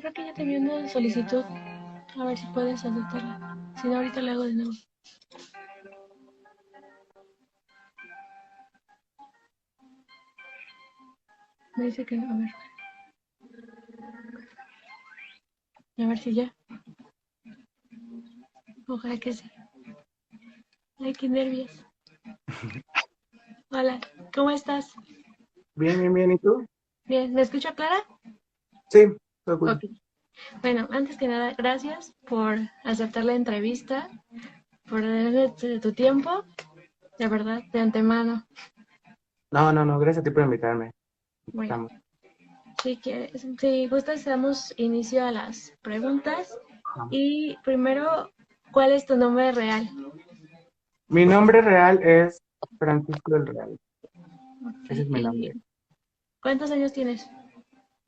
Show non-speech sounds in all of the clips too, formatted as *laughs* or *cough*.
Creo que ya te envié una solicitud. A ver si puedes aceptarla. Si no, ahorita la hago de nuevo. Me dice que no, a ver. A ver si ya. Ojalá que sí. Ay, qué nervios. *laughs* Hola, ¿cómo estás? Bien, bien, bien. ¿Y tú? Bien, ¿me escucha Clara? Sí, Ok. Bueno, antes que nada, gracias por aceptar la entrevista, por darme tu- tiempo, de verdad, de antemano. No, no, no. Gracias a ti por invitarme. Bueno, si quieres, si gustas, damos inicio a las preguntas. Y primero, ¿cuál es tu nombre real? Mi nombre real es Francisco del Real. Ese es mi nombre. ¿Cuántos años tienes?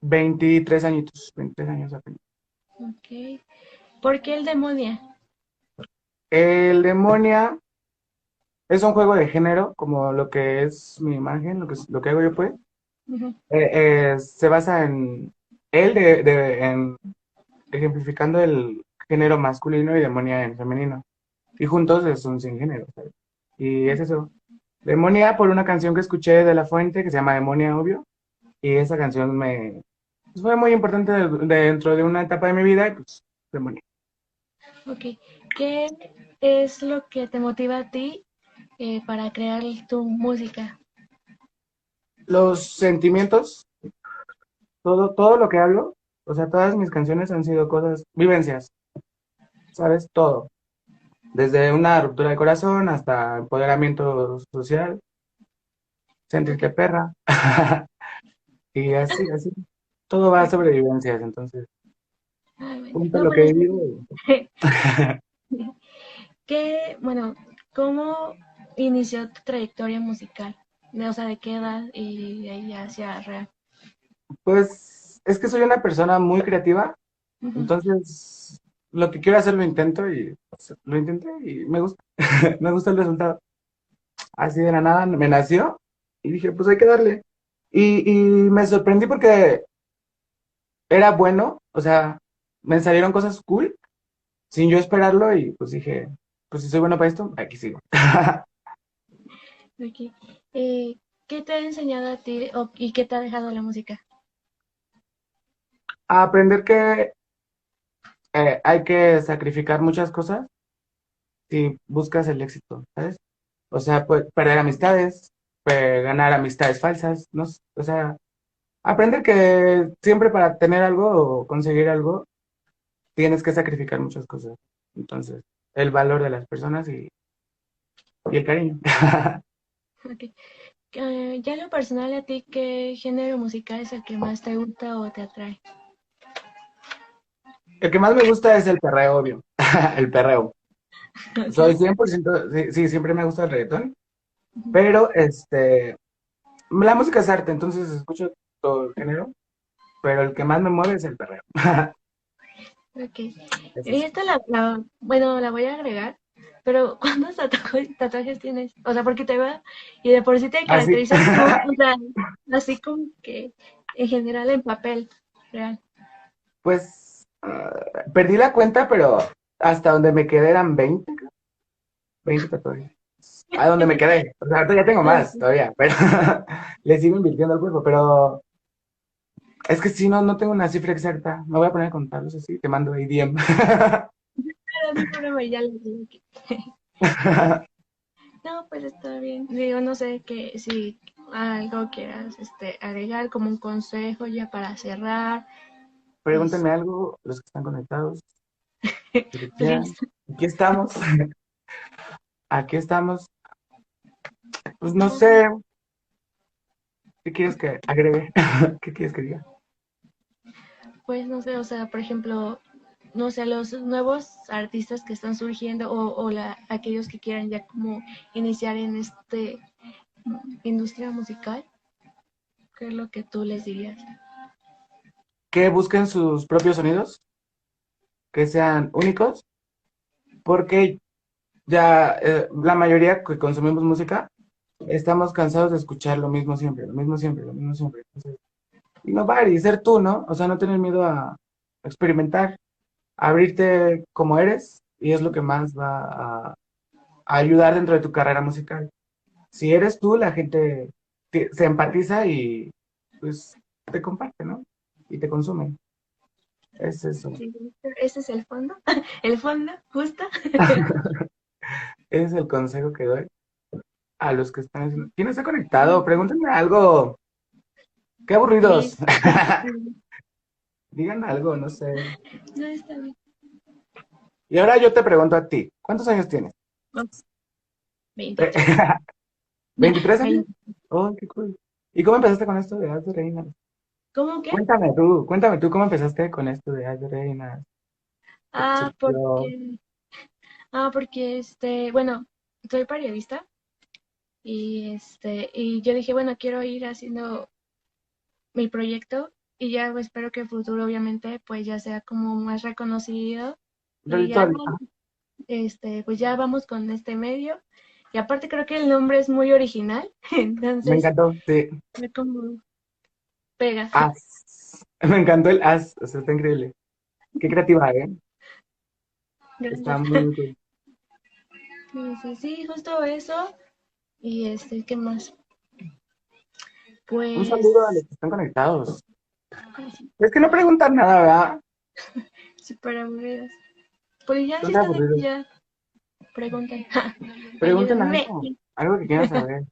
23 añitos. 23 años apenas. Ok. ¿Por qué el demonia? El Demonia es un juego de género, como lo que es mi imagen, lo que, es- lo que hago yo, pues. Eh, eh, se basa en él, de, de- en, ejemplificando el género masculino y demonia en femenino. Y juntos es un sin género, ¿sabes? Y es eso. Demonia por una canción que escuché de La Fuente que se llama Demonia, obvio. Y esa canción me pues, fue muy importante de- dentro de una etapa de mi vida y pues Demonia. Ok. ¿Qué es lo que te motiva a ti eh, para crear tu música? Los sentimientos, todo, todo lo que hablo, o sea, todas mis canciones han sido cosas, vivencias, ¿sabes? Todo. Desde una ruptura de corazón hasta empoderamiento social, sentirte perra. *laughs* Y así, así. Todo va sobre vivencias, entonces, Ay, bueno. lo que he vivido. *laughs* ¿Qué, bueno, cómo inició tu trayectoria musical? De- O sea, ¿de qué edad y de ahí hacia real? Pues es que soy una persona muy creativa, entonces lo que quiero hacer lo intento y pues, lo intenté y me gusta, *laughs* me gusta el resultado. Así de la nada me nació y dije, pues hay que darle. Y, y me sorprendí porque era bueno, o sea, me salieron cosas cool sin yo esperarlo y pues dije, pues si soy bueno para esto, aquí sigo. Ok. Eh, ¿qué te ha enseñado a ti o- y qué te ha dejado la música? A aprender que eh, hay que sacrificar muchas cosas si buscas el éxito, ¿sabes? O sea, pues, perder amistades, ganar amistades falsas, ¿no? O sea, aprender que siempre para tener algo o conseguir algo, tienes que sacrificar muchas cosas. Entonces, el valor de las personas y, y el cariño. *laughs* Ok. Eh, ya lo personal, ¿a ti qué género musical es el que más te gusta o te atrae? El que más me gusta es el perreo, obvio. *laughs* El perreo. *laughs* Soy 100%, sí, sí, siempre me gusta el reggaetón, pero este, la música es arte, entonces escucho todo el género, pero el que más me mueve es el perreo. *laughs* Ok. Y es. esta la, la- bueno, la voy a agregar, pero *laughs* ¿cuántos tatuajes, tatuajes tienes? O sea, porque te va, y de por sí te Así. caracterizas *laughs* como, o sea, así como que en general en papel real. Pues ah, perdí la cuenta, pero hasta donde me quedé eran 20, creo. 20 tatuajes. A donde me quedé. O sea, ahorita ya tengo más todavía, pero *laughs* le sigo invirtiendo al cuerpo, pero es que si no, no tengo una cifra exacta. Me voy a poner a contarlos así, te mando ahí DM. Pero no hay problema, ya les digo que- *laughs* No, pues está bien. Digo, no sé que si algo quieras este, agregar como un consejo ya para cerrar. Pregúntenme algo, los que están conectados. *laughs* Aquí estamos. Aquí estamos. Pues no sé. ¿Qué quieres que agregue? *laughs* ¿Qué quieres que diga? Pues no sé, o sea, por ejemplo, no sé, los nuevos artistas que están surgiendo o, la, aquellos que quieran ya como iniciar en este industria musical? ¿Qué es lo que tú les dirías? Que busquen sus propios sonidos, que sean únicos, porque ya eh, la mayoría que consumimos música estamos cansados de escuchar lo mismo siempre, lo mismo siempre, lo mismo siempre. y no va y ser tú, ¿no? O sea, no tener miedo a experimentar, abrirte como eres y es lo que más va a, ayudar dentro de tu carrera musical. Si eres tú, la gente se empatiza y pues te comparte, ¿no? Y te consume. Es eso. ese es el fondo, *laughs* el fondo, justo. *laughs* ese es el consejo que doy a los que están. ¿Quién está conectado? Pregúntenme algo. Qué aburridos. *laughs* Digan algo, no sé. No está bien. Y ahora yo te pregunto a ti, ¿cuántos años tienes? 23. 23 *laughs* años. Oh, qué cool. ¿Y cómo empezaste con esto de Haz de Reinas? ¿Cómo qué? Cuéntame tú, cuéntame tú cómo empezaste con esto de Haz de Reinas. Ah, porque, ah, porque este, bueno, soy periodista y este, y yo dije, bueno, quiero ir haciendo mi proyecto y ya pues, espero que el futuro obviamente pues ya sea como más reconocido. Y ya, este, pues ya vamos con este medio. Y aparte creo que el nombre es muy original. *laughs* Entonces, me encantó, sí. Me como pega. As. *laughs* Me encantó el as, o sea, está increíble. Qué creativa, ¿eh? Está muy bien. *laughs* Sí, sí, sí, justo eso. Y este, ¿qué más? Pues... Un saludo a los que están conectados. Es que no preguntan nada, ¿verdad? *laughs* Súper aburridas. Pues ya, sí ya. *laughs* Pregunten. Pregunten algo, algo que quieran saber.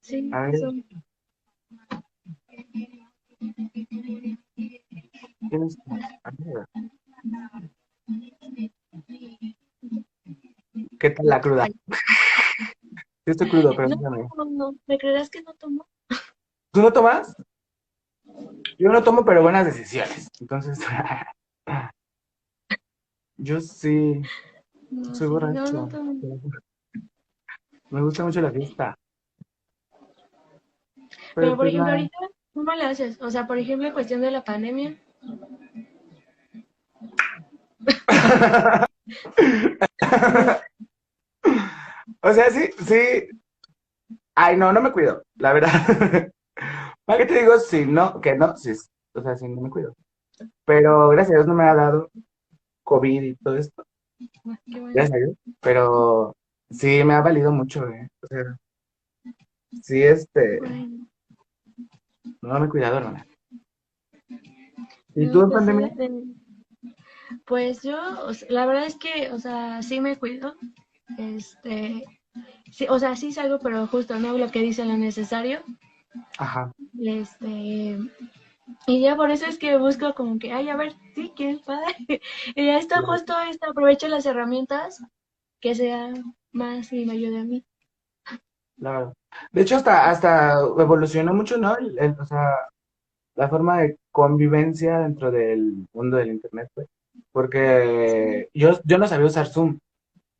Sí, a ver. ¿Qué tal la cruda? Yo estoy crudo, *laughs* pero no, no, no, ¿me creerás que no tomo? ¿Tú no tomas? Yo no tomo, pero buenas decisiones. Entonces, *laughs* yo sí. soy borracho. Me gusta mucho la fiesta. Pero, por pues ejemplo, ahorita, ¿cómo le haces? O sea, por ejemplo, en cuestión de la pandemia. *laughs* *laughs* o sea, sí, sí. Ay, no, no me cuido, la verdad. *laughs* ¿Para qué te digo si no, que no? Si, o sea, si no me cuido. Pero gracias a Dios no me ha dado COVID y todo esto. Gracias a Dios. Pero sí me ha valido mucho, ¿eh? O sea, sí, este. No me he cuidado, hermana. ¿Y tú en pues, pandemia? Pues yo, la verdad es que, o sea, sí me cuido. Este, sí, o sea, sí salgo, pero justo no lo que dice lo necesario. Ajá. Este, y ya por eso es que busco como que, ay, a ver, sí, qué padre. *laughs* y ya está justo esto, aprovecho las herramientas que sea más y me ayude a mí. Claro. De hecho, hasta, hasta evolucionó mucho, ¿no? o sea, la forma de convivencia dentro del mundo del Internet, pues. Porque yo, yo no sabía usar Zoom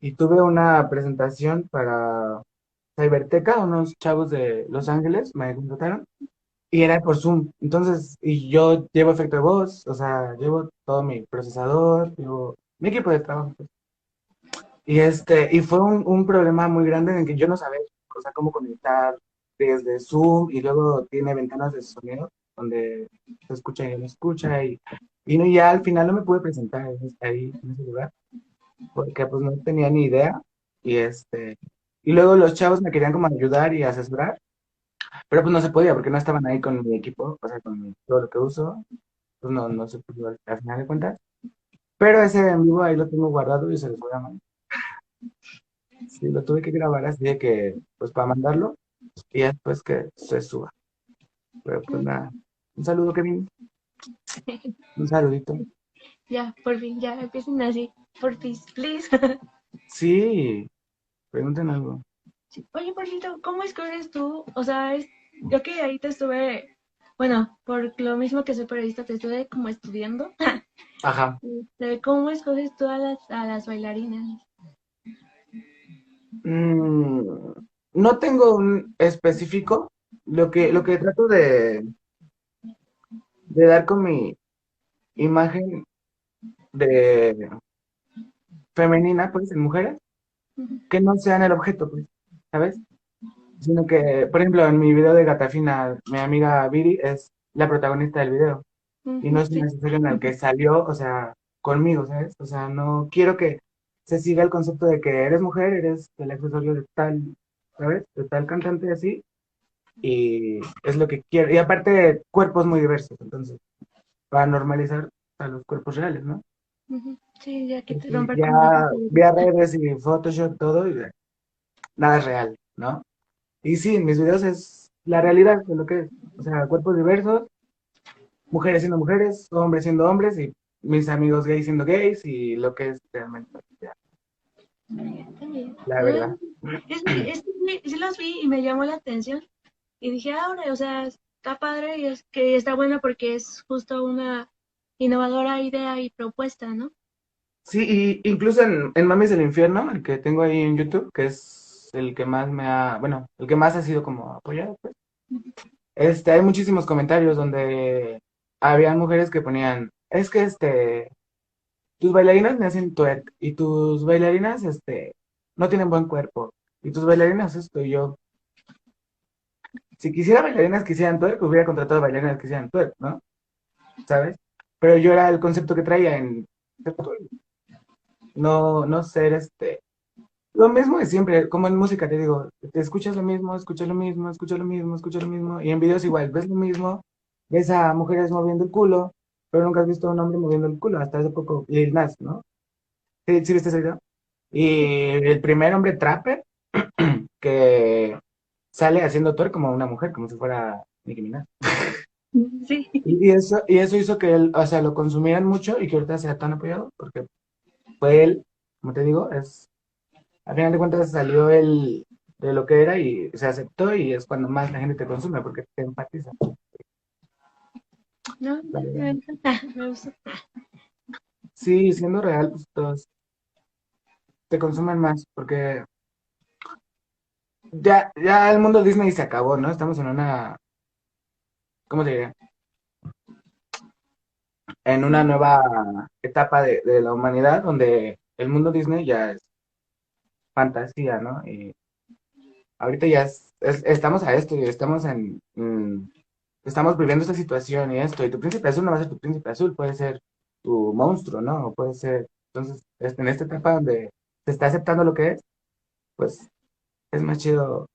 y tuve una presentación para Cyberteca, unos chavos de Los Ángeles me contrataron y era por Zoom. Entonces, y yo llevo efecto de voz, o sea, llevo todo mi procesador, llevo mi equipo de trabajo. Pues. Y este, y fue un, un, problema muy grande en el que yo no sabía, o sea, cómo conectar desde Zoom y luego tiene ventanas de sonido donde se escucha y no escucha y, y no, ya al final no me pude presentar ahí en ese lugar porque pues no tenía ni idea y este y luego los chavos me querían como ayudar y asesorar, pero pues no se podía porque no estaban ahí con mi equipo, o sea, con todo lo que uso, pues no, no se pudo al final de cuentas. Pero ese en vivo ahí lo tengo guardado y se lo voy a mandar. Sí, lo tuve que grabar así de que, pues para mandarlo y después que se suba. Pero pues nada, un saludo Kevin. Un saludito. Ya, por fin, ya empiecen así, por fin, please. Sí, Pregunten algo. Oye, por cierto, ¿cómo escoges tú? O sea, yo que ahí te estuve bueno, por lo mismo que soy periodista, te estuve como estudiando. Ajá. *laughs* Este, ¿Cómo escoges tú a las, a las bailarinas? Mm, no tengo un específico. Lo que, lo que trato de, de dar con mi imagen de femenina, pues, en mujeres, que no sean el objeto, pues, ¿sabes? Sino que, por ejemplo, en mi video de Gatafina, mi amiga Viri es la protagonista del video. Y no es un accesorio en el que salió, o sea, conmigo, ¿sabes? O sea, no quiero que se siga el concepto de que eres mujer, eres el accesorio de tal, ¿sabes? De tal cantante así. Y es lo que quiero. Y aparte, cuerpos muy diversos, entonces, para normalizar a los cuerpos reales, ¿no? Sí, ya que te romper Ya vi redes y Photoshop, todo, y nada es real, ¿no? Y sí, en mis videos es la realidad de lo que es. O sea, cuerpos diversos, mujeres siendo mujeres, hombres siendo hombres y mis amigos gays siendo gays y lo que es realmente. La verdad. Es, es, los vi y me llamó la atención y dije, ahora, o sea, está padre y es que está bueno porque es justo una innovadora idea y propuesta, ¿no? Sí, y incluso en, en Mamis del Infierno, el que tengo ahí en YouTube, que es el que más me ha, bueno, el que más ha sido como apoyado, pues. Este, hay muchísimos comentarios donde había mujeres que ponían, es que este, tus bailarinas me hacen twerk y tus bailarinas, este, no tienen buen cuerpo y tus bailarinas esto y yo. Si quisiera bailarinas que hicieran twerk, hubiera contratado bailarinas que hicieran twerk, ¿no? ¿Sabes? Pero yo era el concepto que traía en no, no ser este lo mismo de siempre, como en música, te digo, te escuchas lo mismo, escuchas lo mismo, escuchas lo mismo, escuchas lo mismo, y en videos igual, ves lo mismo, ves a mujeres moviendo el culo, pero nunca has visto a un hombre moviendo el culo, hasta hace poco, Lil Nas, ¿no? ¿Sí, ¿Sí viste ese video? Y el primer hombre trapper *clears throat* que sale haciendo tour como una mujer, como si fuera Nicki Minaj. *laughs* Sí. Y eso, y eso hizo que él, o sea, lo consumieran mucho y que ahorita sea tan apoyado, porque fue él, como te digo, es al final de cuentas salió el de lo que era y se aceptó y es cuando más la gente te consume porque te empatiza. No, me gusta. Sí, siendo real, pues todos te consumen más porque ya, ya el mundo Disney se acabó, ¿no? Estamos en una, ¿cómo te diría? En una nueva etapa de, de la humanidad donde el mundo Disney ya es fantasía, ¿no? Y ahorita ya estamos a esto y estamos en, estamos viviendo esta situación y esto, y tu príncipe azul no va a ser tu príncipe azul, puede ser tu monstruo, ¿no? O puede ser, entonces, en esta etapa donde se está aceptando lo que es, pues es más chido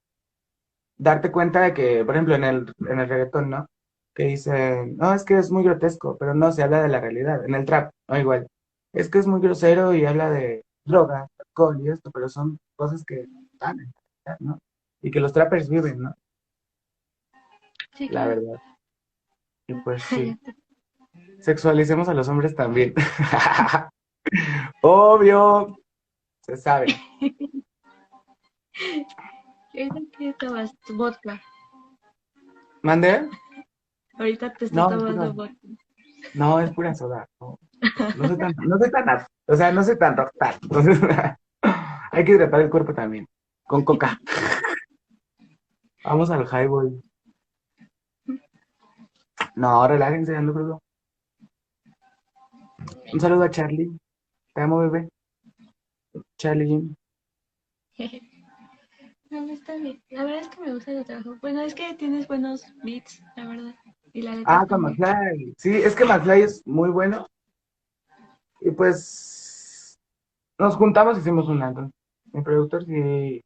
darte cuenta de que, por ejemplo, en el, en el reggaetón, ¿no? Que dicen, no, es que es muy grotesco, pero no, se habla de la realidad. En el trap, no igual. Es que es muy grosero y habla de droga, alcohol y esto, pero son cosas que están, ¿no? Y que los trappers viven, ¿no? Sí, La verdad. Y pues sí. Sexualicemos a los hombres también. *laughs* Obvio. Se sabe. *laughs* ¿Qué tomas? ¿Tu vodka? ¿Mande? Ahorita te estoy tomando vodka. No, es pura soda. No, no soy tan, no soy tan, o sea, no soy tan rockstar. Entonces, *laughs* hay que hidratar el cuerpo también. Con coca. Vamos al highball. No, relájense, ando crudo. Un saludo a Charlie. Te amo, bebé. Charlie Jim. *laughs* No, está bien. La verdad es que me gusta el trabajo. Bueno, es que tienes buenos beats, la verdad. Y la ah, con McFly. Sí, es que McFly es muy bueno. Y pues nos juntamos y hicimos un antro. Mi productor sí,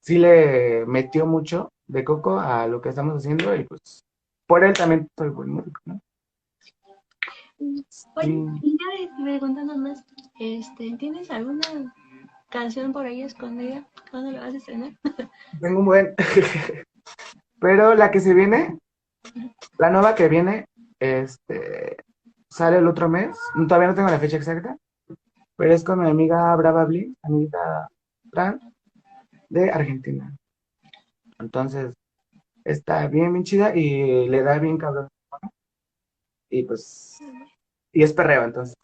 sí le metió mucho de coco a lo que estamos haciendo y pues por él también soy buen músico, ¿no? Oye, y ya preguntando más, este, ¿tienes alguna canción por ahí escondida? ¿Cuándo la vas a estrenar? *laughs* Tengo un buen. *laughs* Pero la que se viene, la nueva que viene, este, sale el otro mes. Todavía no tengo la fecha exacta, pero es con mi amiga Brava Bliss, amiguita Fran, de Argentina. Entonces, Está bien, bien chida y le da bien cabrón. Y pues, y es perreo, entonces.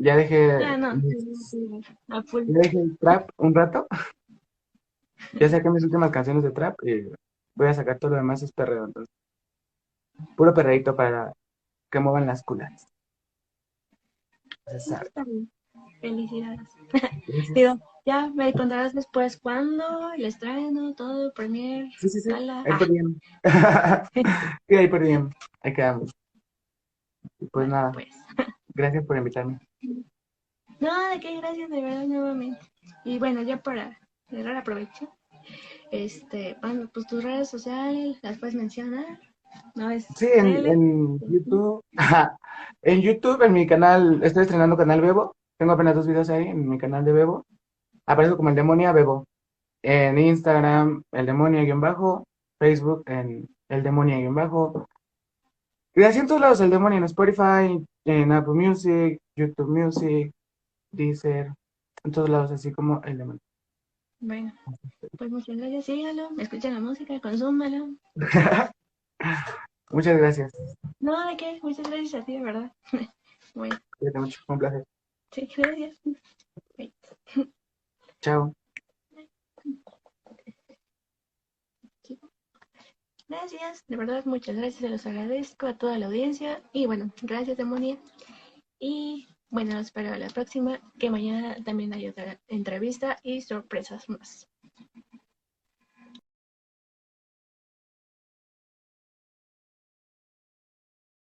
Ya dejé, Ah, no, ya dejé el trap un rato. Ya saqué mis últimas canciones de trap y voy a sacar todo lo demás, es perreo, entonces. Puro perreíto para que muevan las culas. Felicidades. Digo, ya me contarás después cuándo, el estreno, todo, premier, Sí, sí, sí. Ahí por bien. *laughs* Sí, ahí por bien. Ahí quedamos. Pues nada, pues. gracias por invitarme. No, de qué gracias, de verdad, nuevamente. Y bueno, ya para cerrar, aprovecho. Este, bueno, pues tus redes sociales, las puedes mencionar. No es Sí, en, YouTube. En YouTube, en mi canal, estoy estrenando canal Bebo. Tengo apenas dos videos ahí en mi canal de Bebo. Aparezco como el Demonia Bebo. En Instagram, el Demonia-bajo. Facebook, en el Demonia-bajo. Y así en todos lados, el Demonia en Spotify, en Apple Music, YouTube Music, Deezer, en todos lados, así como el Demonia. Bueno, pues muchas gracias, sígalo, escuchen la música, consúmalo. *laughs* Muchas gracias. No, de qué, muchas gracias a ti, de verdad. *laughs* Bueno, Cuídate mucho, un placer. sí, gracias. Chao. Gracias, de verdad, muchas gracias, se los agradezco a toda la audiencia. Y bueno, gracias, Demonia. Y bueno, espero a la próxima, que mañana también hay otra entrevista y sorpresas más.